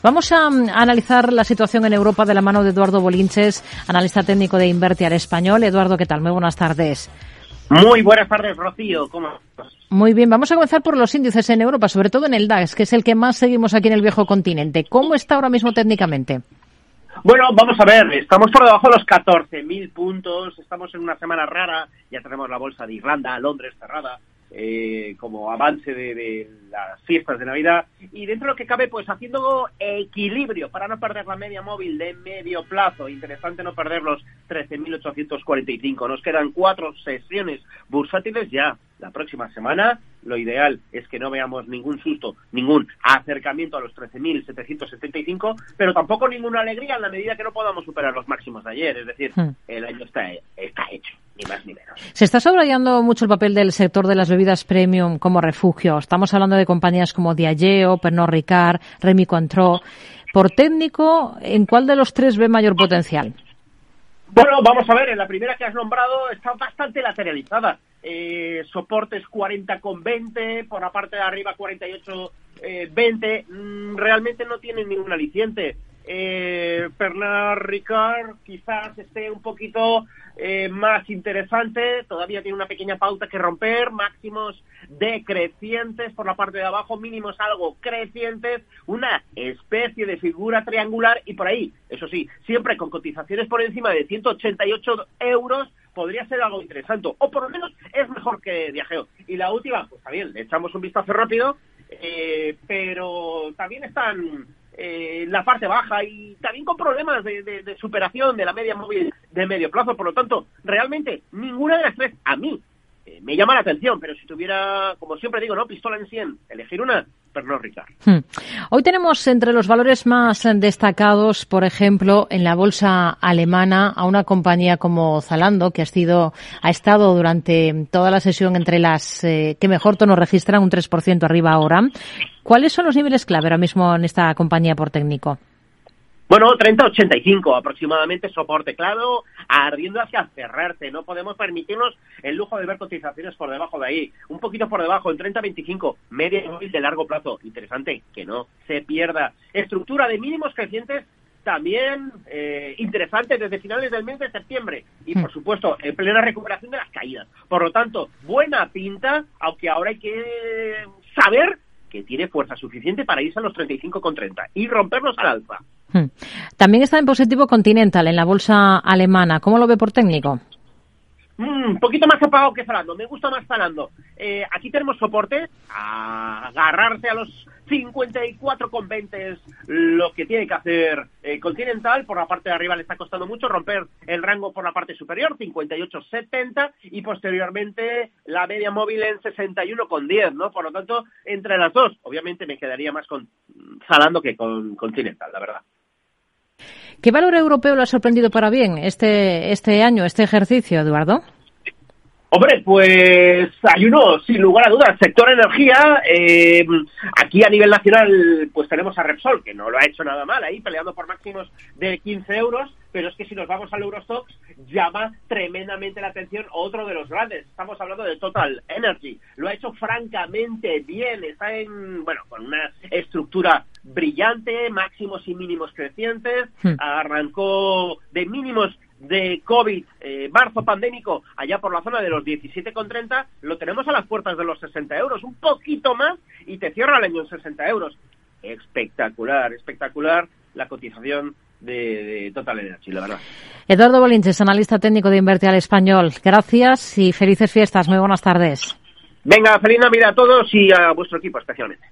Vamos a, mm, analizar la situación en Europa de la mano de Eduardo Bolinches, analista técnico de Invertiar Español. Eduardo, ¿qué tal? Muy buenas tardes. Muy buenas tardes, Rocío. ¿Cómo estás? Muy bien, vamos a comenzar por los índices en Europa, sobre todo en el DAX, que es el que más seguimos aquí en el viejo continente. ¿Cómo está ahora mismo técnicamente? Bueno, vamos a ver, estamos por debajo de los 14.000 puntos, estamos en una semana rara, ya tenemos la bolsa de Irlanda, Londres cerrada, eh, como avance de, las fiestas de Navidad. Y dentro de lo que cabe pues haciendo equilibrio para no perder la media móvil de medio plazo. Interesante no perder los 13.845 nos quedan cuatro sesiones bursátiles ya. La próxima semana lo ideal es que no veamos ningún susto, ningún acercamiento a los 13.775, pero tampoco ninguna alegría en la medida que no podamos superar los máximos de ayer. Es decir, hmm. el año está, está hecho, ni más ni menos. Se está subrayando mucho el papel del sector de las bebidas premium como refugio. Estamos hablando de compañías como Diageo, Pernod Ricard, Remy Cointreau. Por técnico, ¿en cuál de los tres ve mayor potencial? Bueno, vamos a ver, en la primera que has nombrado está bastante lateralizada. Eh, soportes 40 con 20, por la parte de arriba 48 eh, 20, mm, realmente no tienen ningún aliciente. Eh, Pernard Ricard quizás esté un poquito eh, más interesante, todavía tiene una pequeña pauta que romper, máximos decrecientes por la parte de abajo, mínimos algo crecientes, una especie de figura triangular y por ahí, eso sí, siempre con cotizaciones por encima de 188 euros, podría ser algo interesante, o por lo menos es mejor que Viajeo. Y la última, pues también, le echamos un vistazo rápido, eh, pero también están eh, la parte baja y también con problemas de, superación de la media móvil de medio plazo. Por lo tanto, realmente ninguna de las tres a mí eh, me llama la atención, pero si tuviera, como siempre digo, no pistola en 100, elegir una, Pernod Ricard. Hmm. Hoy tenemos entre los valores más destacados, por ejemplo, en la bolsa alemana a una compañía como Zalando, que ha sido ha estado durante toda la sesión entre las eh, que mejor tono registran, un 3% arriba ahora. ¿Cuáles son los niveles clave ahora mismo en esta compañía por técnico? Bueno, 30-85 aproximadamente, soporte claro, ardiendo hacia cerrarse. No podemos permitirnos el lujo de ver cotizaciones por debajo de ahí. Un poquito por debajo, en 30-25, media móvil de largo plazo. Interesante, que no se pierda. Estructura de mínimos crecientes también eh, interesante desde finales del mes de septiembre y por supuesto en plena recuperación de las caídas. Por lo tanto, buena pinta, aunque ahora hay que saber que tiene fuerza suficiente para irse a los 35,30 y romperlos al alza. Hmm. También está en positivo Continental en la bolsa alemana. ¿Cómo lo ve por técnico? Un mm, poquito más apagado que Zalando, me gusta más Zalando. Eh, aquí tenemos soporte, a agarrarse a los 54,20 es lo que tiene que hacer eh, Continental, por la parte de arriba le está costando mucho romper el rango por la parte superior, 58,70 y posteriormente la media móvil en 61,10, ¿no? Por lo tanto, entre las dos, obviamente me quedaría más con Zalando que con Continental, la verdad. ¿Qué valor europeo lo ha sorprendido para bien este, este año, este ejercicio, Eduardo? Hombre, pues hay uno, sin lugar a dudas, sector energía. Eh, aquí a nivel nacional, pues tenemos a Repsol, que no lo ha hecho nada mal ahí, peleando por máximos de 15 euros, pero es que si nos vamos al Eurostox, llama tremendamente la atención otro de los grandes. Estamos hablando de Total Energy. Lo ha hecho francamente bien, está en, bueno, con una estructura brillante, máximos y mínimos crecientes, hmm. arrancó de mínimos de COVID, eh, marzo pandémico, allá por la zona de los 17,30, lo tenemos a las puertas de los 60 euros, un poquito más, y te cierra el año en 60 euros. Espectacular, espectacular la cotización de, Total Energy, la verdad. Eduardo Bolinches, analista técnico de Invertir al Español. Gracias y felices fiestas. Muy buenas tardes. Venga, feliz Navidad a todos y a vuestro equipo especialmente.